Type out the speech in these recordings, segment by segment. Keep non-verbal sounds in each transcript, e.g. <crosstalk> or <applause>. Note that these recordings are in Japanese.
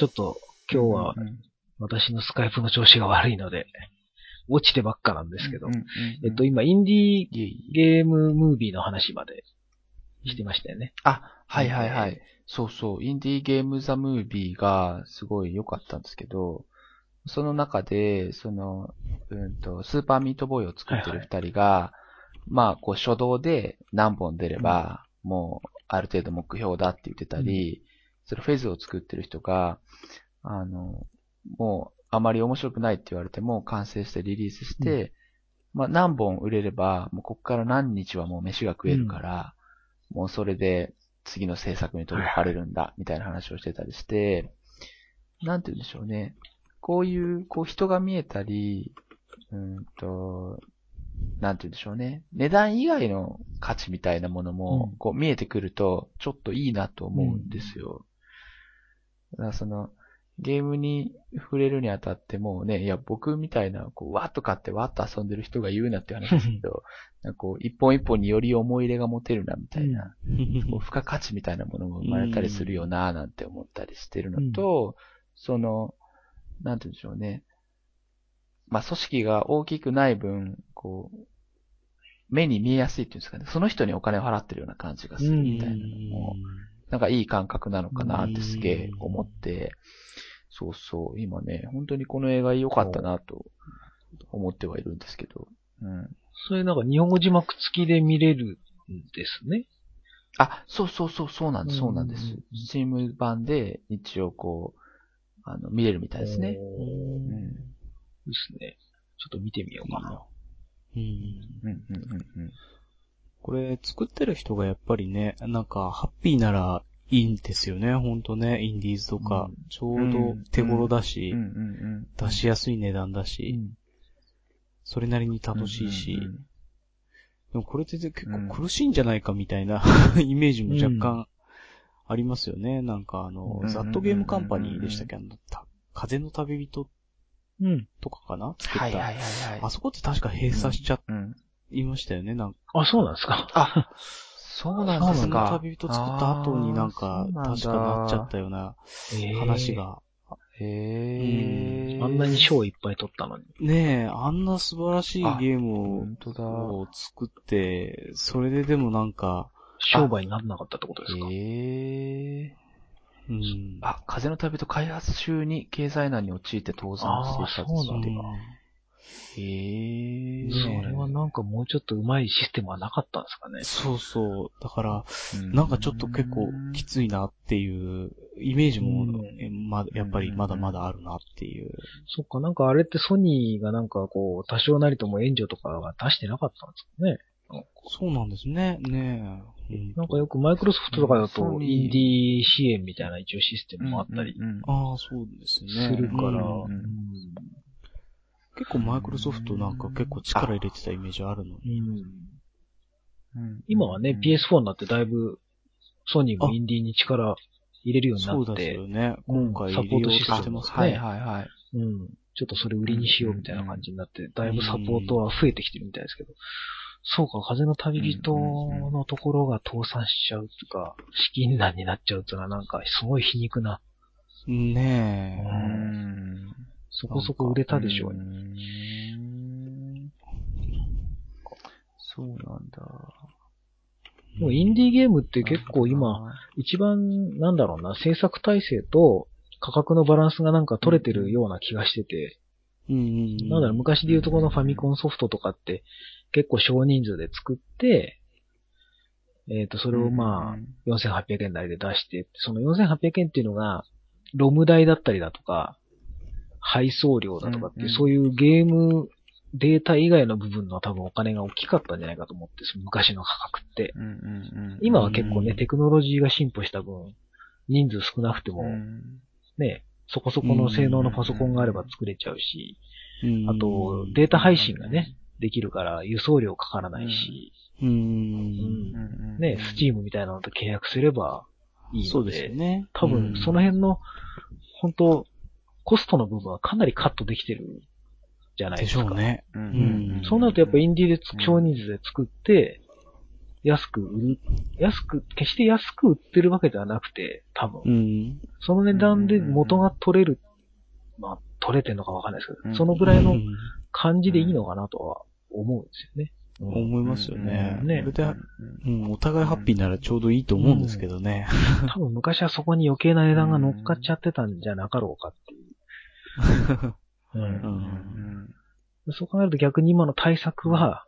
ちょっと今日は私のスカイプの調子が悪いので、落ちてばっかなんですけど、えっと、今、インディーゲームムービーの話までしてましたよね。あ、はいはいはい。そうそう。インディーゲームザムービーがすごい良かったんですけど、その中で、その、うんと、スーパーミートボーイを作ってる二人が、はいはい、まあ、こう、初動で何本出れば、もう、ある程度目標だって言ってたり、うん、それフェズを作ってる人が、あの、もう、あまり面白くないって言われても、完成してリリースして、うん、まあ、何本売れれば、もうこっから何日はもう飯が食えるから、うん、もうそれで次の制作に取り掛かれるんだ、みたいな話をしてたりして、なんて言うんでしょうね。こういう、こう人が見えたり、うんと、なんて言うんでしょうね。値段以外の価値みたいなものも、こう見えてくると、ちょっといいなと思うんですよ。だその、ゲームに触れるにあたってもね、いや、僕みたいな、こう、わっと買ってわっと遊んでる人が言うなって話ですけど、なんかこう、一本一本により思い入れが持てるな、みたいな、こう付加価値みたいなものも生まれたりするよな、なんて思ったりしてるのと、その、なんて言うんでしょうね。まあ、組織が大きくない分、こう、目に見えやすいっていうんですかね。その人にお金を払ってるような感じがするみたいなのも、なんかいい感覚なのかなってすげえ思って、そうそう、今ね、本当にこの映画良かったなと思ってはいるんですけど。うん。それなんか日本語字幕付きで見れるんですね。あ、そうそうそう、そうなんです、そうなんです。スチーム版で一応こう、あの、見れるみたいですね。うん。ですね。ちょっと見てみようかな。うん。うん、うん、うん。これ、作ってる人がやっぱりね、なんか、ハッピーならいいんですよね、ほんとね、インディーズとか。うん、ちょうど手頃だし、出しやすい値段だし、うん、それなりに楽しいし、でもこれって結構苦しいんじゃないかみたいな <laughs> イメージも若干ありますよね。なんかあの、ザットゲームカンパニーでしたっけ？あの、風の旅人とかかな？作った。はいはいはい、はい。あそこって確か閉鎖しちゃいましたよね、なんか。あ、そうなんですか。あ、<laughs> そうなんですか。旅人作った後になんか、確かなっちゃったような話が。へえ、うん。あんなに賞いっぱい取ったのに。ねえ、あんな素晴らしいゲームを作って、それででもなんか、商売にならなかったってことですかへえうん。あ、風の旅人開発中に経済難に陥って倒産していたっていうか。へえー。それはなんかもうちょっと上手いシステムはなかったんですかね。そうそう。だから、なんかちょっと結構きついなっていうイメージも、ま、やっぱりまだまだあるなっていう。そっか、なんかあれってソニーがなんかこう、多少なりとも援助とかは出してなかったんですかね。そうなんですね。ねえ。なんかよくマイクロソフトとかだと、インディー支援みたいな一応システムもあったり。ああ、そうですね。するから、結構マイクロソフトなんか結構力入れてたイメージあるのに。今はね、PS4 になってだいぶソニーもインディーに力入れるようになって。そうですよね。今回サポートしてますね。はいはいはい。うん。ちょっとそれ売りにしようみたいな感じになって、だいぶサポートは増えてきてるみたいですけど。そうか、風の旅人のところが倒産しちゃうとか、資金難になっちゃうっていうのはなんかすごい皮肉な。ねえ。うん。そこそこ売れたでしょうね。そうなんだ。もうインディーゲームって結構今、一番、なんだろうな、制作体制と価格のバランスがなんか取れてるような気がしてて、うん、なんだろう、昔で言うとこのファミコンソフトとかって結構少人数で作って、えっ、ー、と、それをまあ、4800円台で出して、その4800円っていうのが、ロム代だったりだとか、配送料だとかっていう、うんうん、そういうゲームデータ以外の部分の多分お金が大きかったんじゃないかと思って、その昔の価格って。今は結構ね、テクノロジーが進歩した分、人数少なくても、ね、そこそこの性能のパソコンがあれば作れちゃうし、あと、データ配信がね、できるから輸送料かからないし、うん。ね、スチームみたいなのと契約すればいいので、そうですよね。多分、その辺の、本当コストの部分はかなりカットできてるじゃないですか。でしょうね。うん。そうなるとやっぱインディーで少人数で作って、安く売る、安く、決して安く売ってるわけではなくて、多分。うん。その値段で元が取れる、まあ、取れてんのかわかんないですけど、うんそのぐらいのうん感じでいいのかなとは思うんですよね。思いますよね。うんで、うん、お互いハッピーならちょうどいいと思うんですけどね。多分昔はそこに余計な値段が乗っかっちゃってたんじゃなかろうかっていう。うんそう考えると逆に今の対策は、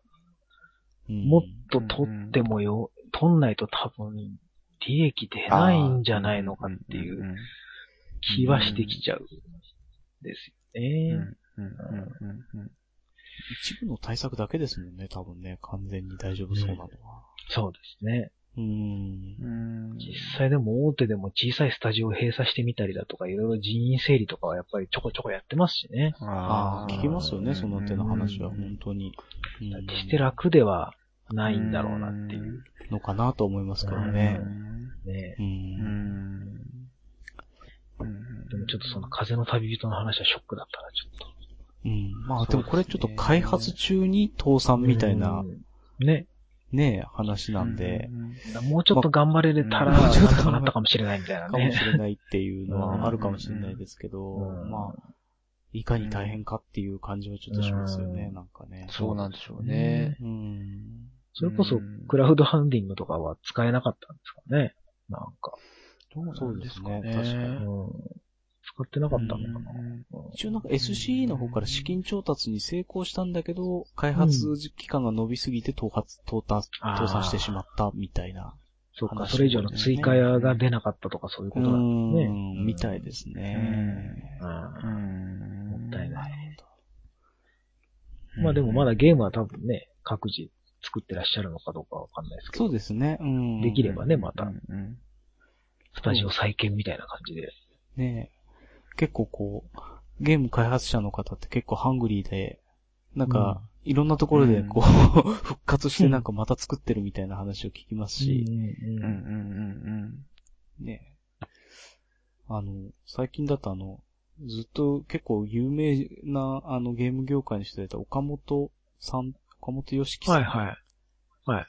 うんもっと取ってもよ、取んないと多分、利益出ないんじゃないのかっていう気はしてきちゃう。ですよね。一部の対策だけですもんね、多分ね。完全に大丈夫そうなのは。そうですね。うん。実際でも大手でも小さいスタジオを閉鎖してみたりだとか、いろいろ人員整理とかはやっぱりちょこちょこやってますしね。ああ、聞きますよね、その手の話は、うん本当に。うん決して楽ではないんだろうなっていう。のかなと思いますけどね。ねう。うんんでもちょっとその風の旅人の話はショックだったな、ちょっと。うん。まあでもこれちょっと開発中に倒産みたいなうんね。ね、話なんで、もうちょっと頑張れれたら、まあもうちょっとなったかもしれないみたいなかもね。しれないっていうのはあるかもしれないですけど、うんまあ、いかに大変かっていう感じはちょっとしますよね、うんなんかね。そうなんでしょうね。うん。それこそ、クラウドファンディングとかは使えなかったんですかね。なんか。そうですね、ね確かに。うん。使ってなかったのかな。一応なんか SCE の方から資金調達に成功したんだけど、開発期間が伸びすぎて倒発、倒産、してしまったみたいな。そうか、話それ以上の追加屋が出なかったとかそういうことなんですね。うんみたいですね。うんもったいなない。るまあでもまだゲームは多分ね、各自作ってらっしゃるのかどうかわかんないですけど。そうですね。うん。できればね、また、うんスタジオ再建みたいな感じで。ね結構こう、ゲーム開発者の方って結構ハングリーで、なんか、いろんなところでこう、<laughs> 復活してなんかまた作ってるみたいな話を聞きますし、うんうんうんうんねあの、最近だとあの、ずっと結構有名なあのゲーム業界の人だった岡本さん、岡本よしきさん。はいはい。はい。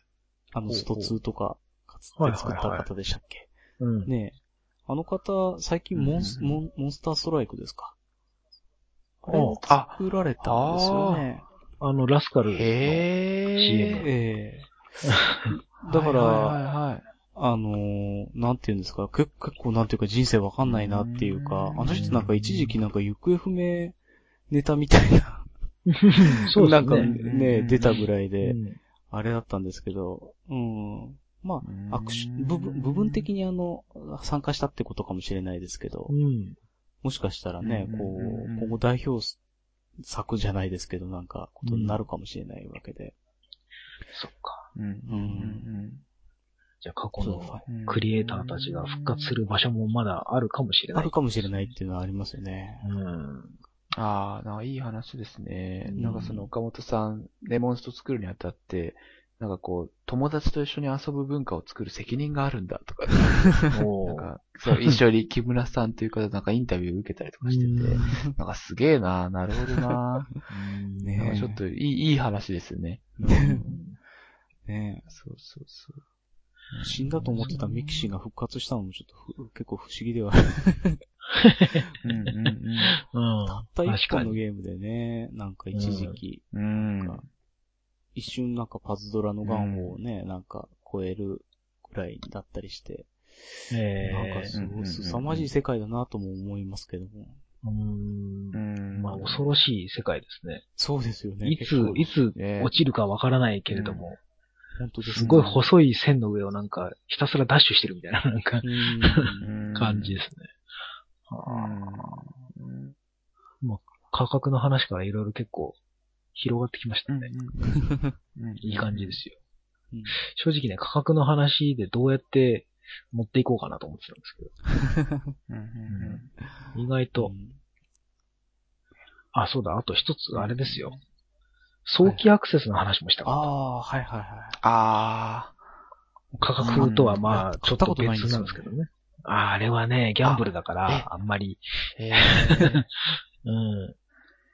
あの、スト2とか、かつて作った方でしたっけ、うん。ねえ。あの方、最近モンス、うんうん。モンモンスターストライクですか？あれ作られたんですよね。あの、ラスカルの。CM ええ。だから、はいはいはいあのーなんて言うんですか、結結構なんていうか人生わかんないなっていうか、うんあの人なんか一時期なんか行方不明ネタみたいな、そうなんかですね。ね、出たぐらいで、うん。あれだったんですけど、うん。まうんあ、アクシ部分、部分的にあの、参加したってことかもしれないですけど、うん。もしかしたらね、うんこう今後代表作じゃないですけど、なんか、ことになるかもしれないわけで。そっか。うんうんじゃあ過去のクリエイターたちが復活する場所もまだあるかもしれない。あるかもしれないっていうのはありますよね。うん。ああ、なんかいい話ですね。うんなんかその岡本さん、レモンスト作るにあたって、なんかこう、友達と一緒に遊ぶ文化を作る責任があるんだとか、<laughs> なんか、そう、一緒に木村さんという方なんかインタビューを受けたりとかしてて、なんかすげえななるほどなねなんかちょっといい、いい話ですよね。ねそうそうそう。死んだと思ってたミキシーが復活したのもちょっとふ結構不思議ではある。<laughs> うんうんうん。たった一確かに。本のゲームでね、なんか一時期、うん。うん。一瞬なんかパズドラのガンをね、なんか超えるくらいだったりして、えなんかすごいうんうんうんうん。凄まじい世界だなとも思いますけども。ー、うん。うん。まあ、恐ろしい世界ですね。そうですよね。いついつね落ちるかわからないけれども、本当ですすごい細い線の上をなんか、ひたすらダッシュしてるみたいな、<laughs> なんか、うん。感じですね。うん。価格の話からいろいろ結構広がってきましたね。うんいい感じですよ。うん正直ね、価格の話でどうやって持っていこうかなと思ってたんですけど、うんうん意外と、うんあ、そうだ、あと一つ、あれですよ。早期アクセスの話もしたかっああ、はいはいはい。あた。価格とはまあ、うんちょっと別なんですけどね。ああれはね、ギャンブルだかえら、あんまり。うん。<laughs>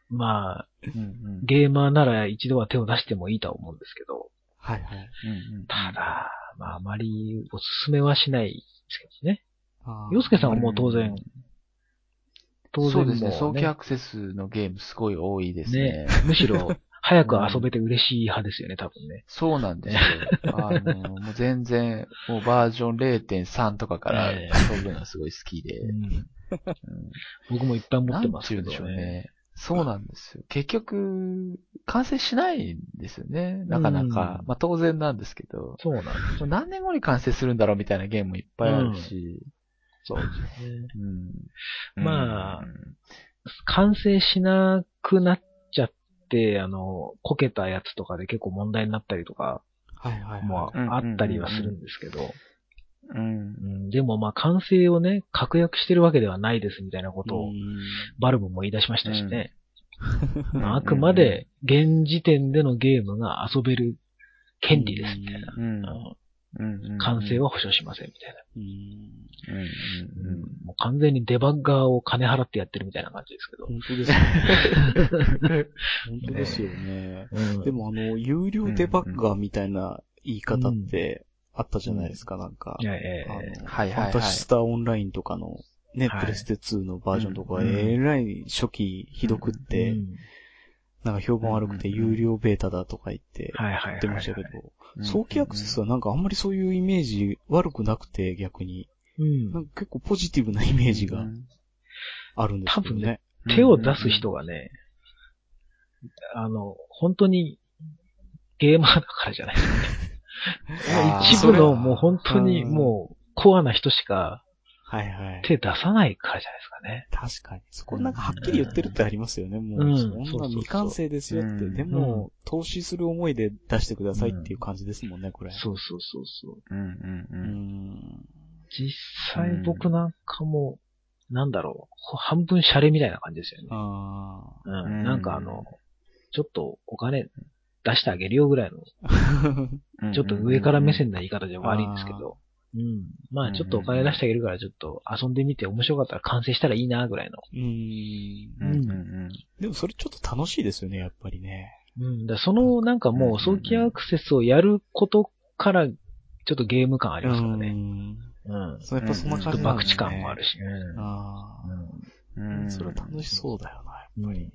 まあ、うんうんゲーマーなら一度は手を出してもいいとは思うんですけど、はいはい。うんうんただ、まあ、あまりおすすめはしないですけどね。洋介さんはもう当然、当然もそうですね。早期アクセスのゲームすごい多いですね。ね、むしろ、早く遊べて嬉しい派ですよね、多分ね。そうなんですよ。あの、もう全然、もうバージョン0.3とかからええ遊ぶのがすごい好きで。うんうん僕もいっぱい持なってますけどんて言うんでしょうね。ね。そうなんですよ。結局、完成しないんですよね。なかなか。うんまあ当然なんですけど。そうなんです。何年後に完成するんだろうみたいなゲームもいっぱいあるし。そうですね。うん。まあうん完成しなくなっちゃって、あの、こけたやつとかで結構問題になったりとかはいはいはい。もあったりはするんですけど、うん。うんでもまあ完成をね、確約してるわけではないですみたいなことをバルブも言い出しましたしね。まああくまで現時点でのゲームが遊べる権利ですみたいな。うん。うんうん。完成は保証しませんみたいな。うん。うん。うん。もう完全にデバッガーを金払ってやってるみたいな感じですけど。本当ですね。<laughs> 本当ですよね。うんで、もあの、有料デバッガーみたいな言い方ってあったじゃないですか、なんか。ええはいはいはい。ファンタシスタオンラインとかの、ね、はい。プレステ2のバージョンとか、うんえらい初期ひどくって、うん。なんか評判悪くてうん有料ベータだとか言って、はいはいはいはい。言ってましたけど、うん。早期アクセスはなんかあんまりそういうイメージ悪くなくて逆に、うん。なんか結構ポジティブなイメージがあるんですけどね。手を出す人がね、あの、本当にゲーマーだからじゃないですかね。一部のもう本当にうんもうコアな人しかはいはい。手出さないからじゃないですかね。確かに。そこなんかはっきり言ってるってありますよね。もうそんな未完成ですよって。うんでも、投資する思いで出してくださいっていう感じですもんね、これ。そうそうそうそう。うんうんううん。ん。実際僕なんかも、なんだろう、半分シャレみたいな感じですよね。あううんん。なんかあの、ちょっとお金出してあげるよぐらいの、あ。ちょっと上から目線な言い方じゃ悪いんですけど、うん。まあちょっとお金出してあげるからちょっと遊んでみて面白かったら完成したらいいなぐらいの。うん。うん。でもそれちょっと楽しいですよね、やっぱりね。うん。だからそのなんかもう早期アクセスをやることから、ちょっとゲーム感ありますからね。うん。うん。そう、やっぱそんなちょっと感じなんですね博打感もあるし。うんああ。うんそれは楽しそうだよな、やっぱり。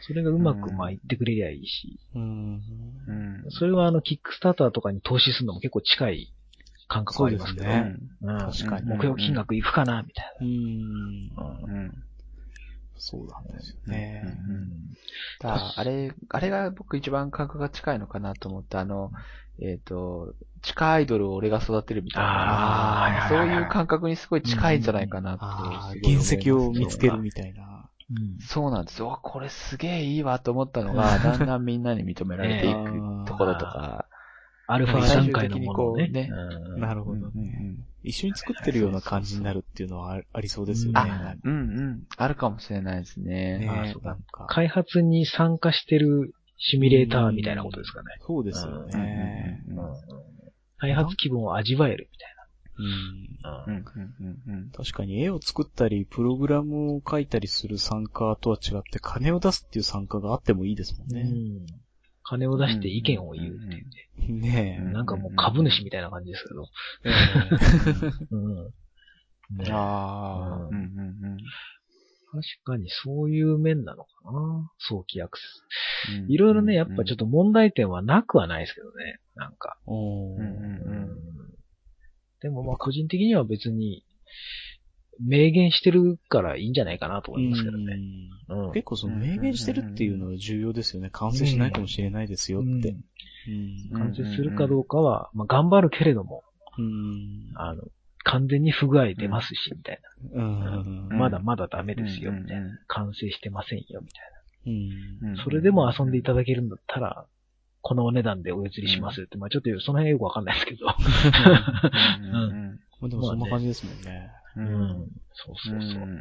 それがうまくまあ言ってくれりゃいいし。うん。うん。それはあの、キックスターターとかに投資するのも結構近い感覚はありますけど。ねうん確かに目標金額いくかなみたいうん。な。うんうん。そうなんですよね。だからあれ、あれが僕一番感覚が近いのかなと思って、あの、えっ、と、地下アイドルを俺が育てるみたいな、あーそういう感覚にすごい近いんじゃないかなって原石を見つけるみたいな。うんそうなんですよ。うわこれすげえいいわと思ったのが、だんだんみんなに認められていくところとか。<laughs> アルファ段階のものをね。最終的にこうんなるほどうんね。一緒に作ってるような感じになるっていうのはあありそうですよあね。うんうん。あるかもしれないですね。ねあそうなんか。開発に参加してるシミュレーターみたいなことですかね。そうですよね。うんうん開発気分を味わえるみうん。たいな。うん。うん。確かに絵を作ったり、プログラムを書いたりする参加とは違って、金を出すっていう参加があってもいいですもん。ね。うん。金を出して意見を言うっていうね。ねえ。なん。かもう株主みたいな感じですけど。ああ、確かにそういう面なのかな。早期アクセス。うん。いろいろね、やっぱちょっと問題点はなくはないですけどね。なん。か。おーうん。うん。でもまあ個人的には別に、明言してるからいいんじゃないかなと思いますけどね。うんうん。結構その明言してるっていうのは重要ですよね。完成しないかもしれないですよって。うん。完成するかどうかは、まあ頑張るけれども、うん。あの、完全に不具合出ますし、みたいうん。な。まだまだダメですよ、うんみたいな。完成してませんよ、みたいうん。うんな。それでも遊んでいただけるんだったら、このお値段でお譲りしますって、まあちょっとその辺よくわかんないですけど。うん。<laughs> まあでもそんな感じですもんね。ううん。ん。そうそうそう。ん。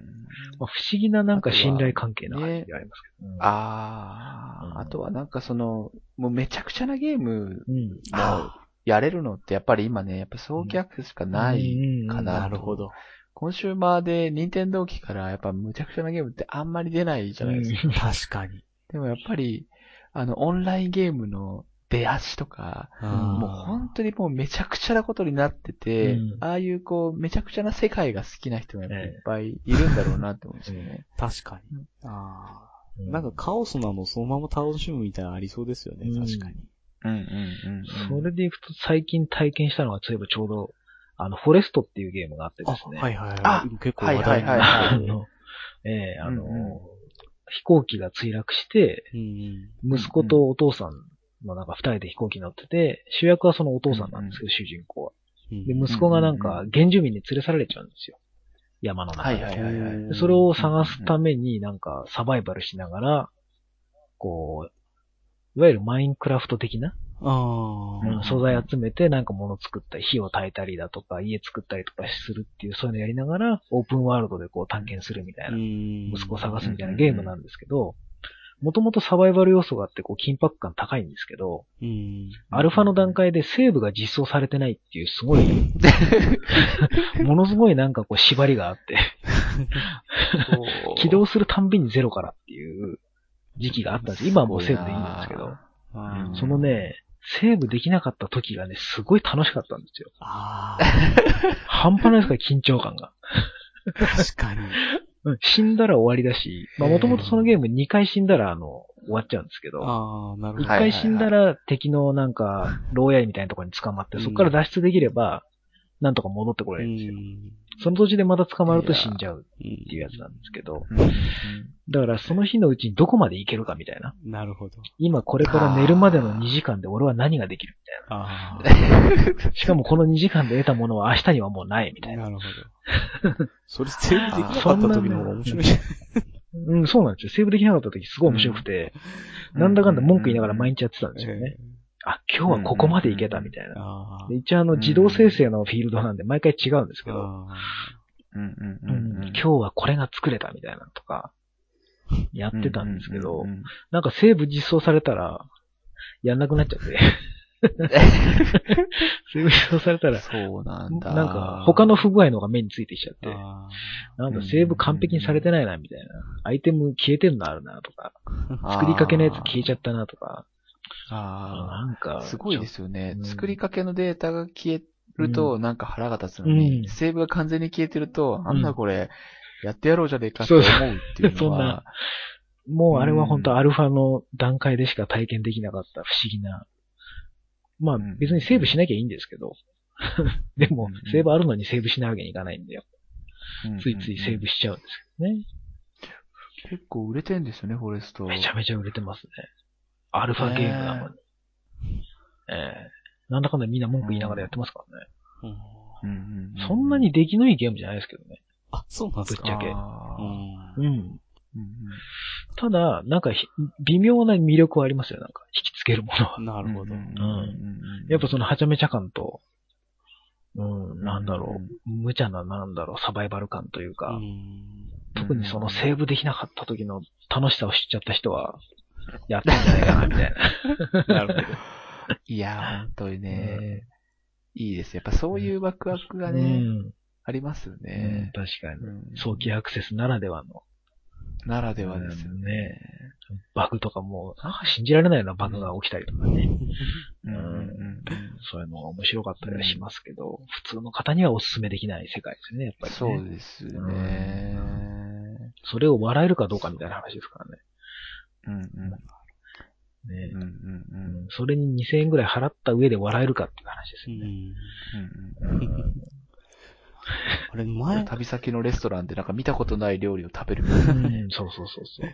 まあ、不思議ななんか信頼関係な感じがありますけど。うん。ああ、うん。あとはなんかその、もうめちゃくちゃなゲームうん。もやれるのってやっぱり今ね、やっぱ早期アクセスしかないかな。なるほ。ど。コンシューマーで任天堂機からやっぱむちゃくちゃなゲームってあん。まり出ないじゃないですか。確かに。でもやっぱり、あの、オンラインゲームの出足とか、あーもう本当にもうめちゃくちゃなことになってて、うんああいうこう、めちゃくちゃな世界が好きな人がいっぱいいるんだろうなって思うんですよね。<laughs> 確かに。ああ。うんなんかカオスなのそのまま楽しむみたいなのありそうですよね、うん確かに。うんうんうん、それでいくと最近体験したのが、そういえばちょうど、あの、フォレストっていうゲームがあってですね。はいはいはい。あ結構話題になはいはいはい <laughs> あの、ええあの、うんうん飛行機が墜落して、うん息子とお父さんのなんか二人で飛行機に乗ってて、主役はそのお父さんなんですけど、主人公は。うん。で、息子がなんか原住民に連れ去られちゃうんですよ。山の中で。はいはいはいはい。でそれを探すためになんかサバイバルしながら、こう、いわゆるマインクラフト的な、あうんあ。素材集めてなんか物作ったり、火を焚いたりだとか、家作ったりとかするっていう、そういうのやりながら、オープンワールドでこう探検するみたいな、息息子を探すみたいなゲームなんですけど、もともとサバイバル要素があって、こう、緊迫感高いんですけど、うん。アルファの段階でセーブが実装されてないっていう、すごい、<laughs> ものすごいなんかこう、縛りがあって、起動するたんびにゼロからっていう時期があったんです。今はもうセーブでいいんですけど、そのね、セーブできなかった時がね、すごい楽しかったんですよ。あ半端ないですから、緊張感が。ー、確かに。<laughs> うん死んだら終わりだし、まあもともとそのゲーム2回死んだら、あの、終わっちゃうんですけど、ああ、なるほ1ど。回死んだら敵のなんか、牢屋みたいなところに捕まって、うんそこから脱出できれば、なんとか戻ってこれるんですよ。その土地でまた捕まると死んじゃうっていうやつなんですけど、だからその日のうちにどこまで行けるかみたいな。うんなるほど。今これから寝るまでの2時間で俺は何ができるみたいあな。<laughs> しかもこの2時間で得たものは明日にはもうないみたあ、いな。なるほど。それセーブできなかった時の方が面白い。うん、そうなんですよ。セーブできなかった時すごい面白くて、なんだかんだ文句言いながら毎日やってたんですよね。あ、今日はここまで行けたみたいな。一応あの自動生成のフィールドなんで毎回違うんですけど、今日はこれが作れたみたいなのとか、やってたんですけどなんかセーブ実装されたら、やんなくなっちゃって。<laughs> セーブ実装されたら、そうなんだ。なんか他の不具合のが目についてきちゃって、あなんかセーブ完璧にされてないなみたいな。アイテム消えてるのあるなとか、<laughs> 作りかけのやつ消えちゃったなとか、あなんかあ、、すごいですよねう。ん作りかけのデータが消えると、なんか腹が立つのに、うんセーブが完全に消えてると、んなんだこれ、やってやろうじゃねえかって思うっていうそんなのは、もうあれは本当アルファの段階でしか体験できなかった不思議な。まあうん別にセーブしなきゃいいんですけど。<laughs> でもセーブあるのにセーブしないわけにいかないんだよ。うんついついセーブしちゃうんですけどね。結構売れてんですよね、フォレスト。めちゃめちゃ売れてますね。アルファゲームなのに。ええなんだかんだみんな文句言いながらやってますからね。あ。うんうんうんうんそんなに出来のいいゲームじゃないですけどね。あ、そうなんですか。ぶっちゃけあーうんうん。うんただ、なんかひ微妙な魅力はありますよ、なんか。引きつけるものは。なるほど。うんうんうんやっぱそのはちゃめちゃ感と、うん、なんだろう、無茶な、なんだろう、サバイバル感というか、うん特にそのセーブできなかった時の楽しさを知っちゃった人は、やってんじゃないかな、みたいな。<laughs> なるほど。いや、本当にね、いいです。やっぱそういうワクワクがうね、ん。ありますようんね。確かに。うん早期アクセスならではのならではですよね。バグとかも、なんか信じられないようなバグが起きたりとかね。うんそういうのが面白かったりはしますけど、普通の方にはお勧めできない世界ですよね、やっぱり、ね。そうですね。それを笑えるかどうかみたいな話ですからね。うんうんねうんうんうんそれに2000円ぐらい払った上で笑えるかっていう話ですよね。うんうんうんあれ、前、<laughs> 旅先のレストランでなんか見たことない料理を食べる。うん <laughs> そうそうそうそう。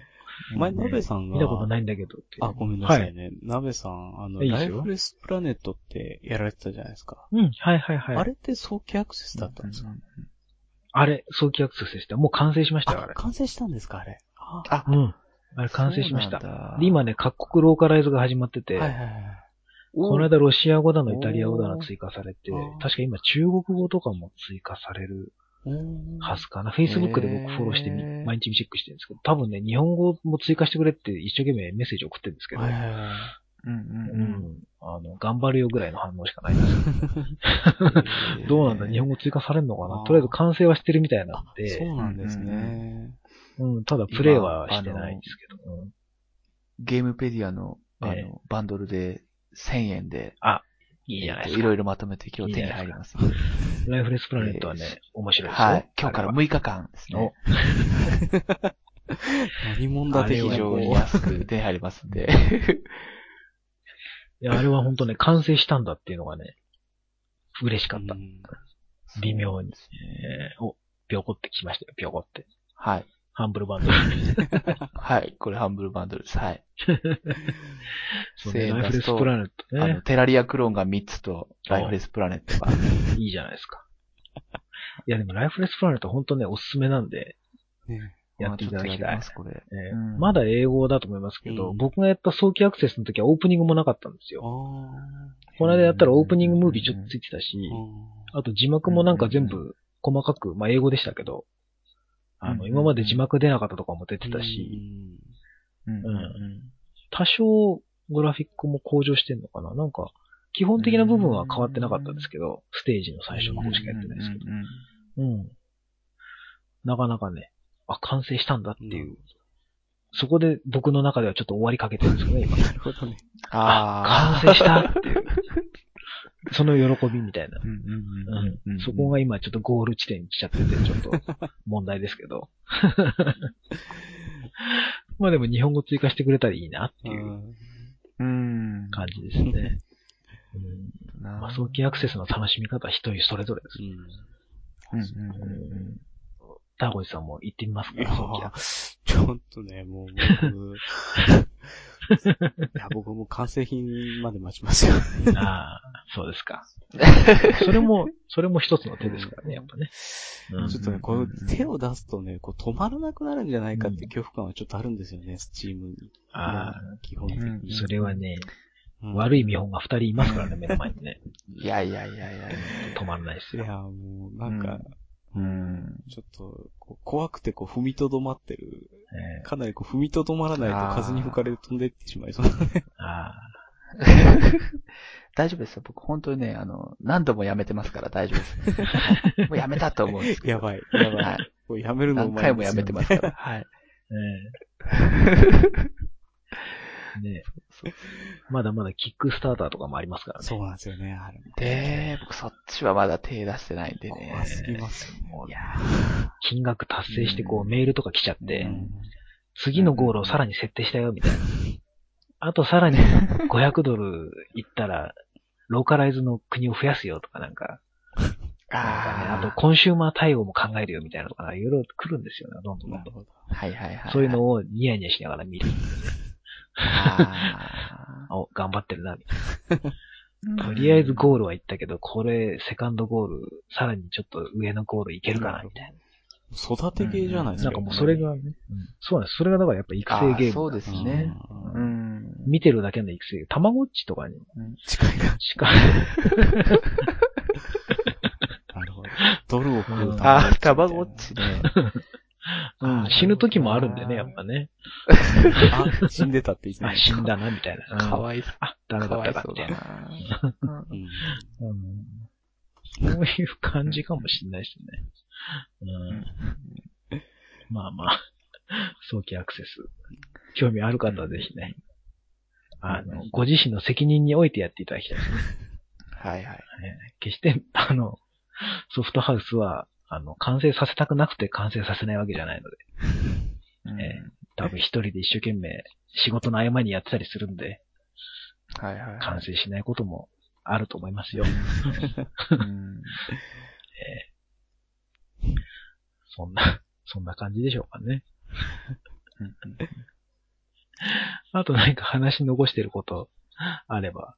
前、鍋さんが、見たことないんだけどあ、ごめんなさいね。鍋さん、あの、いいライフレスプラネットってやられてたじゃないですか。うん、はいはいはい。あれって早期アクセスだったんですか？あれ、早期アクセスでした。もう完成しましたよ、ああ、れ。完成したんですかあれ。ああう、ん。あれ完成しました。で、今ね、各国ローカライズが始まってて、はいはいはい。この間ロシア語だのイタリア語だの追加されて確か今中国語とかも追加されるうんはずかな。Facebook で僕フォローして毎日チェックしてるんですけど、多分ね、日本語も追加してくれって一生懸命メッセージ送ってるんですけど、はいはいはい。うんうんううんん。あの、頑張るよぐらいの反応しかないです。<laughs> どうなんだ？日本語追加されるのかな？とりあえず完成はしてるみたいなんあ、で、そうなんですね。うん、ただプレイはしてないんですけど。うんゲームペディアの、あの、ええバンドルで、1000円で、いいじゃないですか。えっといろいろまとめて今日手に入ります。ライフレスプラネットはね、面白いですよ。はい。今日からあ6日間ですね。<laughs> 何者だ的あれはなこう非常に安く手に入りますんで。<laughs> いや、あれは本当ね、完成したんだっていうのがね、嬉しかったう。ん微妙に。えーお、ぴょこってきましたよ、ぴょこって。はい。ハンブルバンドル。はい。これハンブルバンドルです。はい。<laughs> そうね、1000円ライフレスプラネットあの、ね。テラリアクローンが3つと、ライフレスプラネットが。いいじゃないですか。いや、でもライフレスプラネット本当ね、おすすめなんで、ねやっていただきたいまま。す、これ。えーうんまだ英語だと思いますけど、うん僕がやった早期アクセスの時はオープニングもなかったんですあよ。あ。この間やったらオープニングムービーちょっとついてたし、ああと字幕もなんか全部細かく、まあ英語でしたけど、あの、うん今まで字幕出なかったとかも出てたーし、うん多少グラフィックも向上してんのかななんか、基本的な部分は変わってなかったんですけど、ステージの最初の方しかやってないですけど。うん。なかなかね、あ、完成したんだってうんいう。そこで僕の中ではちょっと終わりかけてるんですよね、今。なるほどね。ああ。完成したっていう。<laughs> その喜びみたいな。うんうんうんう。うんんそこが今ちょっとゴール地点に来ちゃってて、ちょっと <laughs> 問題ですけど。<laughs> まあでも日本語追加してくれたらいいなっていううん。感じですね。うんなまあ、早期アクセスの楽しみ方は一人それぞれです。うん。ターゴジさんも行ってみますか？<laughs> ちょっとね、もう僕、いや、僕はもう完成品まで待ちますよ。ス。<laughs> ああ、そうですか。<laughs> それも、それも一つの手ですからね、やっぱね。うんちょっとね、こう手を出すとね、こう止まらなくなるんじゃないかってうん恐怖感はちょっとあるんですよね、スチームに。あ基本的うんに。あ、それはね、うん悪い見本が二人いますからね、目の前にね。<laughs> いやいやいやいや。止まんないですよ。いや、もう、なんか、うん。ちょっと、怖くてこう踏みとどまってる。ええかなりこう踏みとどまらないと風に吹かれて飛んでいってしまいそうなね。ああ、<laughs> 大丈夫ですよ。僕本当にね、あの、何度もやめてますから大丈夫です。<laughs> もうやめたと思うんですけど。やばい、やばい。はい。こうやめるのう何まいんですよ回もやめてますから。<laughs> はい。ええねえまだまだキックスターターとかもありますからね。そうなんですよね、あれ。で、僕そっちはまだ手出してないんでね。怖すぎますよね。もういや金額達成してこううんメールとか来ちゃって、うん次のゴールをさらに設定したよ、みたいな。あとさらに <laughs> 500ドルいったら、ローカライズの国を増やすよとかなんか、なんかね、あとコンシューマー対応も考えるよみたいなのとか、いろいろ来るんですよね、どんどんどんどん。はいはいはい。そういうのをニヤニヤしながら見る。あお、頑張ってるな、みたいーな。とりあえずゴールは行ったけど、これ、セカンドゴール、さらにちょっと上のゴールいけるかな、みたい育て系じゃないでな。すか。なんかもうそれがね、そうなんです。それがだからやっぱ育成ゲーム。そうですね。ううんん。見てるだけの育成。たまごっちとかに近いな。近い。<laughs> なるほど。ドルを食うあー、たまごっちね。<laughs> <laughs> うん、死ぬ時もあるんでね、やっぱね。<laughs> あ、死んでたって言ってあ。死んだな、みたいな。う <laughs> んかわいそう。あ、ダメだったか、そうだみたいな。な。うんうんうんそういう感じかもしれないですね。うん。まあまあ、早期アクセス。興味ある方はぜひね、あの、ご自身の責任においてやっていただきたいですね。はいはい。決して、あの、ソフトハウスは、あの、完成させたくなくて完成させないわけじゃないので、<laughs> うんえ多分一人で一生懸命仕事の合間にやってたりするんで、はいはい。完成しないこともあると思いますよ。<laughs> うんそんな、そんな感じでしょうかね。うんあと何か話残してることあれば、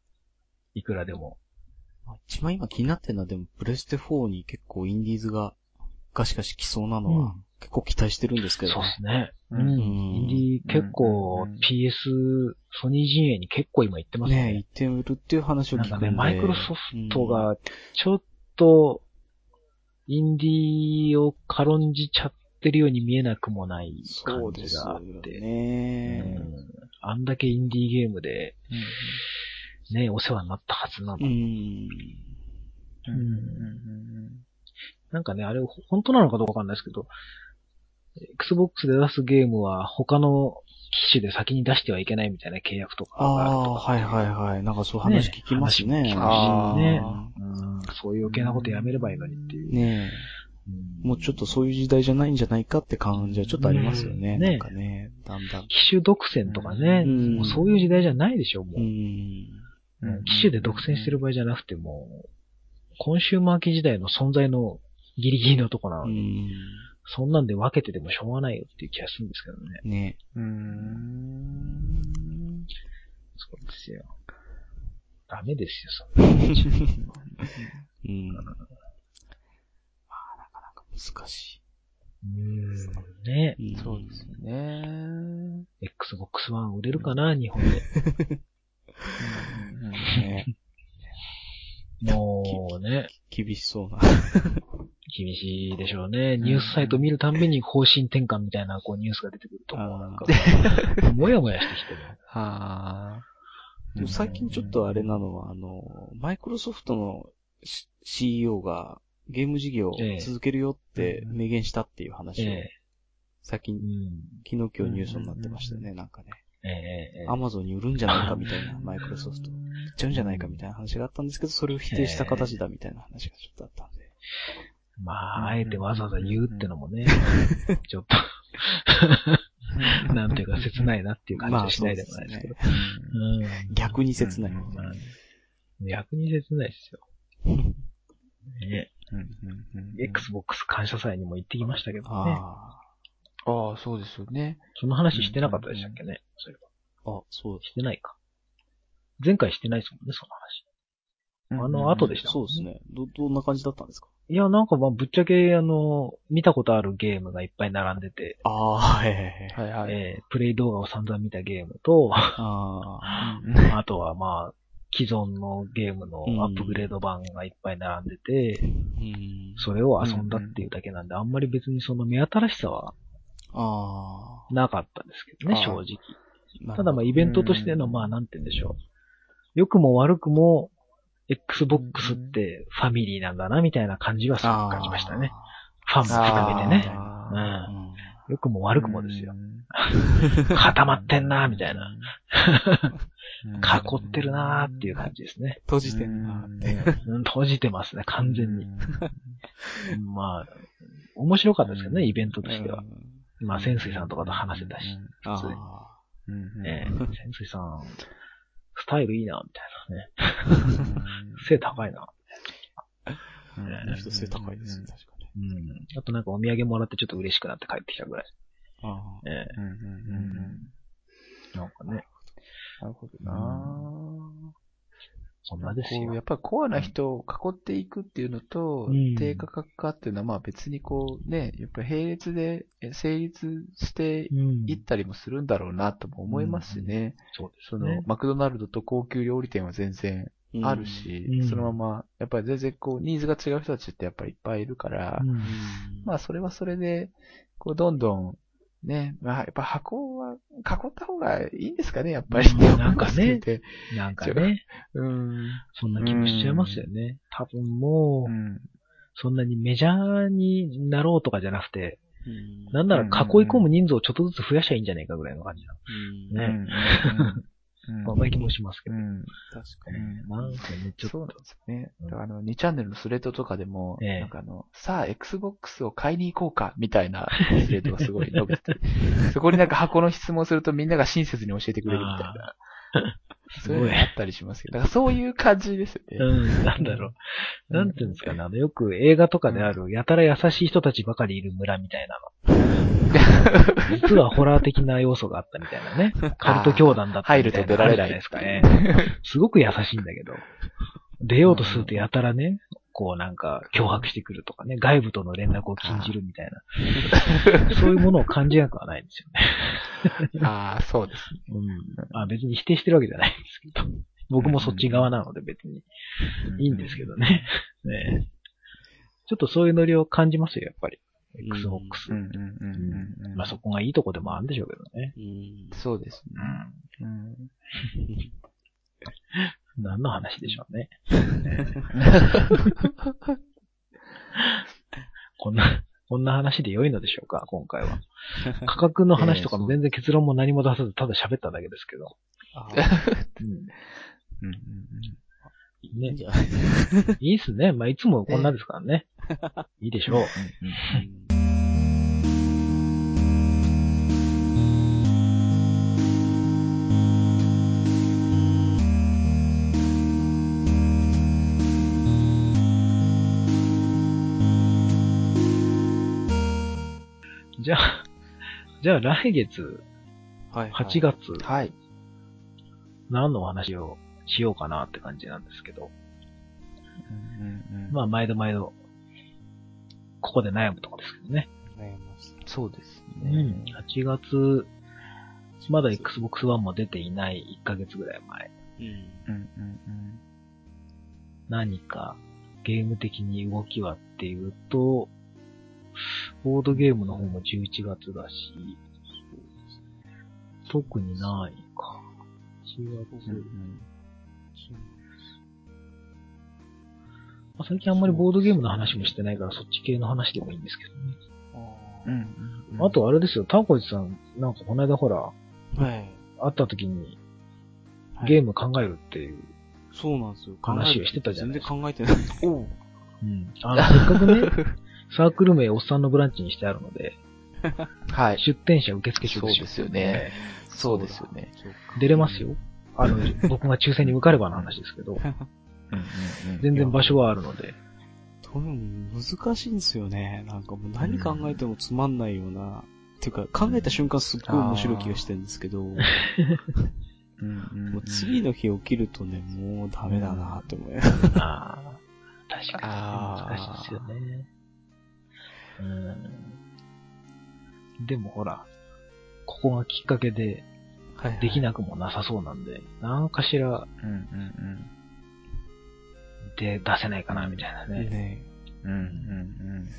いくらでも。一番今気になってるのはでも、プレステ4に結構インディーズがガシガシ来そうなのは、うん結構期待してるんですけどそうね。ですね。ううんん。インディー結構うん PS、ソニー陣営に結構今行ってますね。ね行ってみるっていう話を聞くんで。なんかね、マイクロソフトが、ちょっと、インディーを軽んじちゃってるように見えなくもない感そうですよじがあって。ね。うんあんだけインディーゲームで、ね、お世話になったはずなのう。ん。うんなんかね、あれ、ほ本当なのかどうかわかんないですけど、Xbox で出すゲームは他の機種で先に出してはいけないみたいな契約とかあがあるとあ、か。はいはいはい。なんかそう話聞きますね。ね話聞きますねあうん、そういう余計なことやめればいいのにっていう。ーね。もうちょっとそういう時代じゃないんじゃないかって感じはちょっとありますよね。うんなんかね、だんだん。機種独占とかね、うんもうそういう時代じゃないでしょ、もう。うん。うん機種で独占してる場合じゃなくても、コンシューマー機時代の存在のギリギリのとこなのうに、ん。そんなんで分けててもしょうがないよっていう気がするんですけどね。ねうーん。そうですよ。ダメですよ、そんな。うん。まあ、なかなか難しうん。ね。い。んそうですよね。Xbox One 売れるかな、日本で。<laughs> ね <laughs> もうね、厳しそうな。厳しいでしょうね。ニュースサイト見るたんびに方針転換みたいなこうニュースが出てくると、もうなんか、もやもやしてきてる。<laughs> はあ。でも最近ちょっとあれなのは、あの、マイクロソフトの CEO がゲーム事業をええ続けるよって明言したっていう話を、え最近。昨日今日ニュースになってましたよね、なんかね。アマゾンに売るんじゃないかみたいな、<laughs> マイクロソフト。売っちゃうんじゃないかみたいな話があったんですけど、それを否定した形だみたいな話がちょっとあったんで。まあ、あえてわざわざ言うってのもね、<laughs> ちょっと、<laughs> なんていうか切ないなっていう感じはしないでもないですけど。うん逆に切ない。うん逆に切ないですよ。<laughs> ね、Xbox 感謝祭にも行ってきましたけどね。あああ、そうですよね。その話してなかったでしたっけね？そういえば。あ。あ、そうしてないか。前回してないですもんね、その話。あの後でしたそうですね。ど、どんな感じだったんですか？いや、なんかまあ、ぶっちゃけ、あの、見たことあるゲームがいっぱい並んでて、ああ、はいはいはい。えープレイ動画を散々見たゲームと、ああ。<laughs> あとはまあ、既存のゲームのアップグレード版がいっぱい並んでて、うん。それを遊んだっていうだけなんで、あんまり別にその目新しさはああ。なかったんですけどね、正直。ただまあ、イベントとしての、まあ、なんて言うんでしょう。良くも悪くも、Xbox ってファミリーなんだな、みたいな感じはすごく感じましたね。。ファンも含めてね。あうん良くも悪くもですよ。。固まってんな、みたいな。囲ってるなーっていう感じですね。閉じてんなって。うん閉じてますね、完全に。まあ、面白かったですけどね、イベントとしては。まあ、潜水さんとかと話せたし。普通に潜水さん、スタイルいいな、みたいなね。<laughs> 背高いな。あ。あの人背高いですね、確かに。うん。あとなんかお土産もらってちょっと嬉しくなって帰ってきたぐらい。あええうんうんうんうんなんかね、なるほどなそんなですよこうや。っぱりコアな人を囲っていくっていうのと、うん低価格化っていうのはまあ別にこうね、やっぱり並列でえ成立してうんいったりもするんだろうなとも思いますしね。そうですそのね。マクドナルドと高級料理店は全然ーある。し、うんそのまま、やっぱり全然こう、ニーズが違う人たちってやっぱりいっぱいいるから、うんうんまあそれはそれで、こう、どんどん、ね、まあやっぱ箱は囲った方がいいんですかね、やっぱり。うんなんかね。なんかね、うん。そんな気もしちゃいますよね。多分もう、うん。そんなにメジャーになろうとかじゃなくて、うん。なんなら囲い込む人数をちょっとずつ増やしゃいいんじゃないかぐらいの感じなうん。ねうん。そんな気もしますけど。うん。確かに。なんかね、ちょっとそうなん、ですね。だからあの、2チャンネルのスレッドとかでも、ええなんかあの、さあ、Xbox を買いに行こうか、みたいなスレッドがすごい伸びてて、そこになんか箱の質問するとみんなが親切に教えてくれるみたいな。すそういうごいのがあったりしますけど、だからそういう感じですよね。うん、なんだろう。なんていうんですかね、あの、よく映画とかである、やたら優しい人たちばかりいる村みたいなの。<laughs> 実はホラー的な要素があったみたいなね。カルト教団だったみたいな入ると出られないですかね。<laughs> すごく優しいんだけど。出ようとするとやたらね、こうなんか脅迫してくるとかね、外部との連絡を禁じるみたいな。<laughs> そういうものを感じなくはないんですよね。<laughs> ああ、そうですね。うん。あ別に否定してるわけじゃないんですけど。僕もそっち側なので別にいいんですけどね。ねちょっとそういうノリを感じますよ、やっぱり。Xbox。うんうんうんうんうん。まあそこがいいとこでもあるんでしょうけどね。うんそうですね。うん何の話でしょうね。<laughs> こんな、こんな話で良いのでしょうか、今回は。<laughs> 価格の話とかも全然結論も何も出さず、ただ喋っただけですけど。あうん。うんうんいいんね。いいいっすね。まあ、いつもこんなですからね。<laughs> いいでしょう。うんじゃあ、じゃあ来月、はいはい。8月、うんはい。何のお話をしようかなって感じなんですけど。うんうんうんまあ、毎度毎度、ここで悩むとこですけどね。悩みますねそうですうね。ん。8月、まだ Xbox One も出ていない1ヶ月ぐらい前。うん。うんうんうん何かゲーム的に動きはっていうと、ボードゲームの方も11月だし、特にないか。1月、うまあ最近あんまりボードゲームの話もしてないからそっち系の話でもいいんですけどね。あうんうんうんあとあれですよ、タコイチさん、なんかこの間ほら、ーはい。会った時にはいゲーム考えるっていう。そうなんですよ。話をしてたじゃない全然考えてない。おううん。あの、せっかくね、<laughs> サークル名おっさんのブランチにしてあるので、<laughs> はい。出店者受付中そうですよね。そうですよね。出れますよ。あの、僕が抽選に受かればの話ですけど、全然場所はあるので、多分難しいんですよね。なんかもう何考えてもつまんないような。っていうか、考えた瞬間すっごい面白い気がしてるんですけど、もう次の日起きるとね、もうダメだなって思いああ、確かに難しいですよね。うん。でもほら、ここがきっかけではいできなくもなさそうなんで、なんかしらうんうんで出せないかなみたいなね。ねうん。うんうん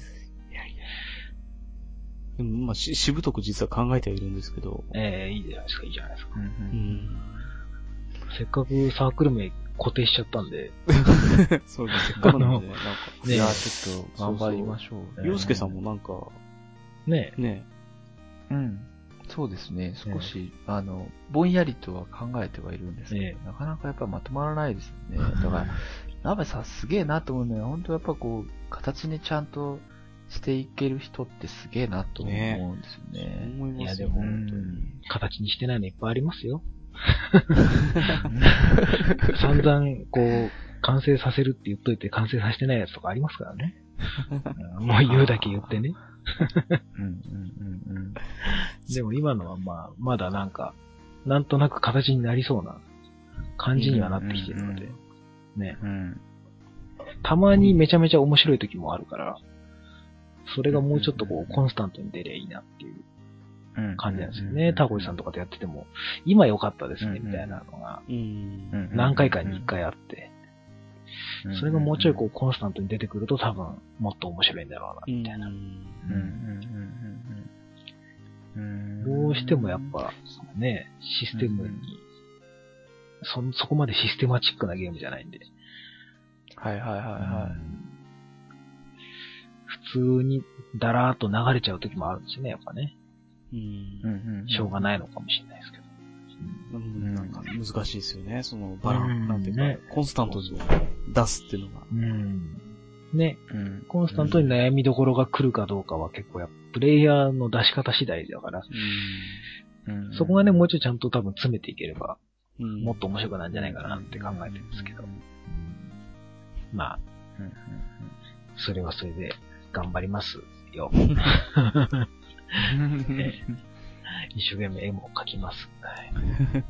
でもまあし、しぶとく実は考えてはいるんですけど、ええいいじゃないですか、いいじゃないですか。うん。ううんん。せっかくサークル名固定しちゃったんで、<laughs> そうです。せっかくなんでね、なんか、ねいや、ちょっと頑張りましょう。う洋介さんもなんか、ねね、うん。そうですね。少し、あの、ぼんやりとは考えてはいるんですけど、えなかなかやっぱまとまらないですよね。だから、ナベさんすげえなと思うのは、本当やっぱこう、形にちゃんとしていける人ってすげえなと思うんですよそうね。思いますよ、いやでも本当に。形にしてないのいっぱいありますよ。<laughs> 散々、こう、完成させるって言っといて完成させてないやつとかありますからね。う <laughs> んもう言うだけ言ってね。うんうんうんうん。<laughs> でも今のはまあ、まだなんか、なんとなく形になりそうな感じにはなってきてるので、ね。うん。たまにめちゃめちゃ面白い時もあるから、それがもうちょっとこう、コンスタントに出りゃいいなっていううん。感じなんですよね。タコイさんとかとやってても、今良かったですね、うんみたいなのが何回かに一回あって、うんそれがもうちょいこう、コンスタントに出てくると多分、もっと面白いんだろうな、うん。みたいな。どうしてもやっぱ、ね、システムに、そ、そこまでシステマチックなゲームじゃないんで。はいはいはいは普通にだらーっと流れちゃう時もあるんですよね、やっぱね。うんい。うんうん。しょうがないのかもしれないですけど。うんなんか難しいですよね。そのバラうんン、なんていうか、ねコンスタントに出すっていうのが。うん。ね、うん。コンスタントに悩みどころが来るかどうかは結構やっぱプレイヤーの出し方次第だから、うんそこがね、もうちょいちゃんと多分詰めていければ、うん。もっと面白くなるんじゃないかなって考えてるんですけど。まあ、うんうんそれはそれで頑張りますよ。<laughs> うん一生懸命絵も描きます。はい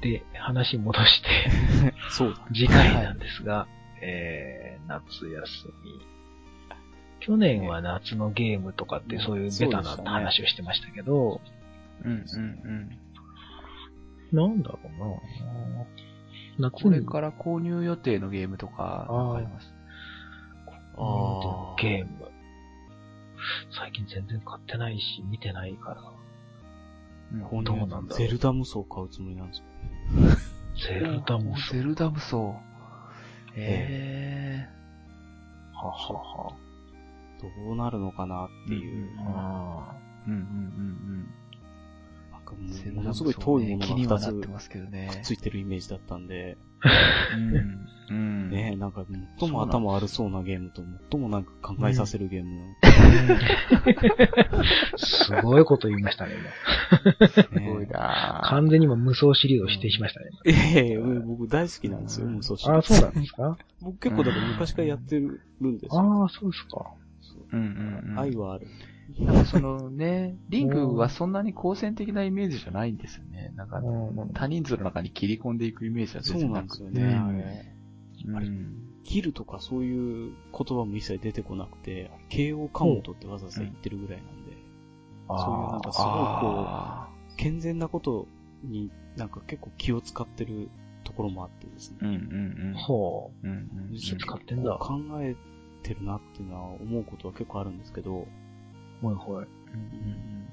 で、話戻して、そうだ。次回なんですが、えー、夏休み。去年は夏のゲームとかってねそういうベタな話をしてましたけど、うんうんなんだろうな夏にこれから購入予定のゲームとか、ありますあーゲーム。最近全然買ってないし、見てないから。購入どうなんだゼルダ無双買うつもりなんですよ。ゼルダもそう。ゼルダ無双。へははは。どうなるのかなっていう。うんあうんうんうんなんかうん。もうものすごい遠いものが2つくっ。ついてるイメージだったんで、うん。うん。ねなんか最も頭悪そうなゲームと最もなんか考えさせるゲームーすごいこと言いましたね、今。<laughs> す。ごいなぁ完全に今無双シリーズを否定しましたね。ええ僕大好きなんですよ、うん無双シリああ、ーズそうなんですか？<laughs> 僕結構だから昔からやってるんですよ。ああ、そうですか。うんうんうん。愛はある。なんかそのね、リングはそんなに好戦的なイメージじゃないんですよね。なんか、うん多人数の中に切り込んでいくイメージはそう全然なくて。なんですよね、うんあれ。うんキルとかそういう言葉も一切出てこなくて、KO カウントってわざわざ言ってるぐらいなんで、そういうなんかすごいこあう、健全なことになんか結構気を使ってるところもあってですねー。うんうんうん。ほうんうん気使ってんだ考えてるなっていうのは思うことは結構あるんですけど、う。はいはい。うん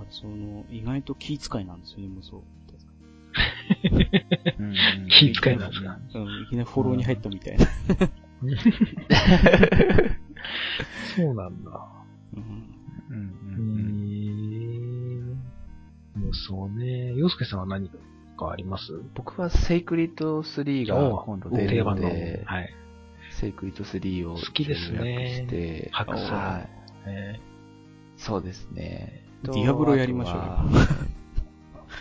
あれその、意外と気遣いなんですよね、無双。うんうんうん気遣いなんですかうん、いきなりフォローに入ったみたいな。そうなんだ。うんうんううんーん。もうそうね。洋介さんは何かあります？僕はセイクリッド3が今度出るの。で、はい。セイクリッド3を好きですね予約して、白装はい。えそうですね。ディアブロやりましょうよ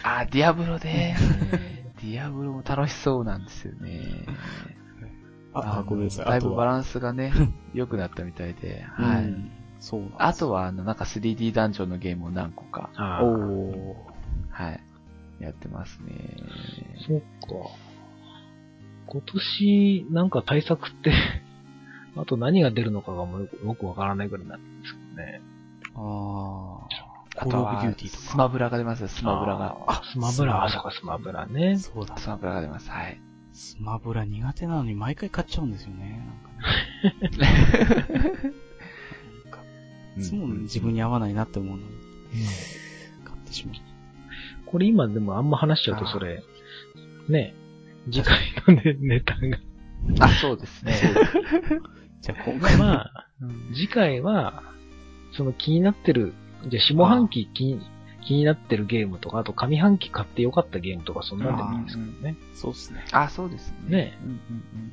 あディアブロで、ディアブロも楽しそうなんですよね。あ、あ、ごめんなさい。だいぶバランスがね、<laughs> 良くなったみたいで、はい。うんそうあとは、あの、なんか 3D ダンジョンのゲームを何個か、ああ。おー。はい。やってますね。そっか。今年、なんか対策って、あと何が出るのかがもうよくよくわからないぐらいになってるんですけどね。ああとコールオブデュはーティーとかスマブラが出ますよ、スマブラが。あ、スマブラ、あ、そっか、スマブラねあ。。そうだ。スマブラが出ます。はい。スマブラ苦手なのに毎回買っちゃうんですよね。なんかね。<laughs> いつも自分に合わないなって思うのに、買ってしまう。これ今でもあんま話しちゃうとそれ、ね、次回のね、<laughs> ネタが。あ、そうですね。<laughs> じゃあ今 <laughs> まあ回、まあ、次回は、その気になってる、じゃあ下半期気に気になってるゲームとか、あと上半期買ってよかったゲームとか、そんなんでもいいんですけどね。そうっすね。あ、そうですね。ね。うんうん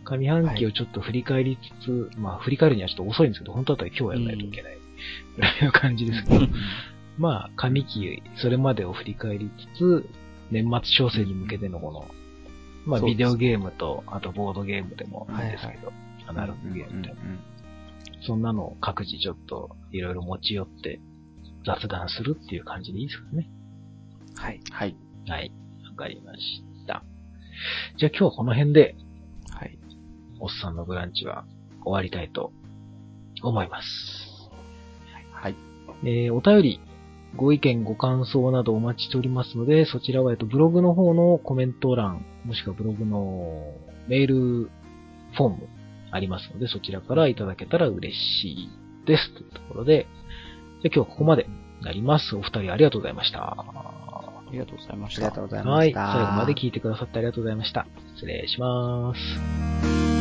上半期をちょっと振り返りつつ、まあ振り返るにはちょっと遅いんですけど、本当だったら今日やらないといけない。ぐらいの感じですけど、うん。<laughs> まあ上期、それまでを振り返りつつ、年末調整に向けてのこの、まあビデオゲームと、あとボードゲームでもいいんですけど、アナログゲームでも。そんなのを各自ちょっといろいろ持ち寄って雑談するっていう感じでいいですかね。はい。はい。はい。わかりました。じゃあ今日はこの辺で、はい。おっさんのブランチは終わりたいと思います。はい。えー、お便り、ご意見、ご感想などお待ちしておりますので、そちらは、えっと、ブログの方のコメント欄、もしくはブログのメールフォームありますので、そちらからいただけたら嬉しいです。というところで、じゃあ今日はここまでになります。お二人ありがとうございました。ありがとうございましたありがとう。ございまはい。した。最後まで聞いてくださってありがとうございました。失礼します。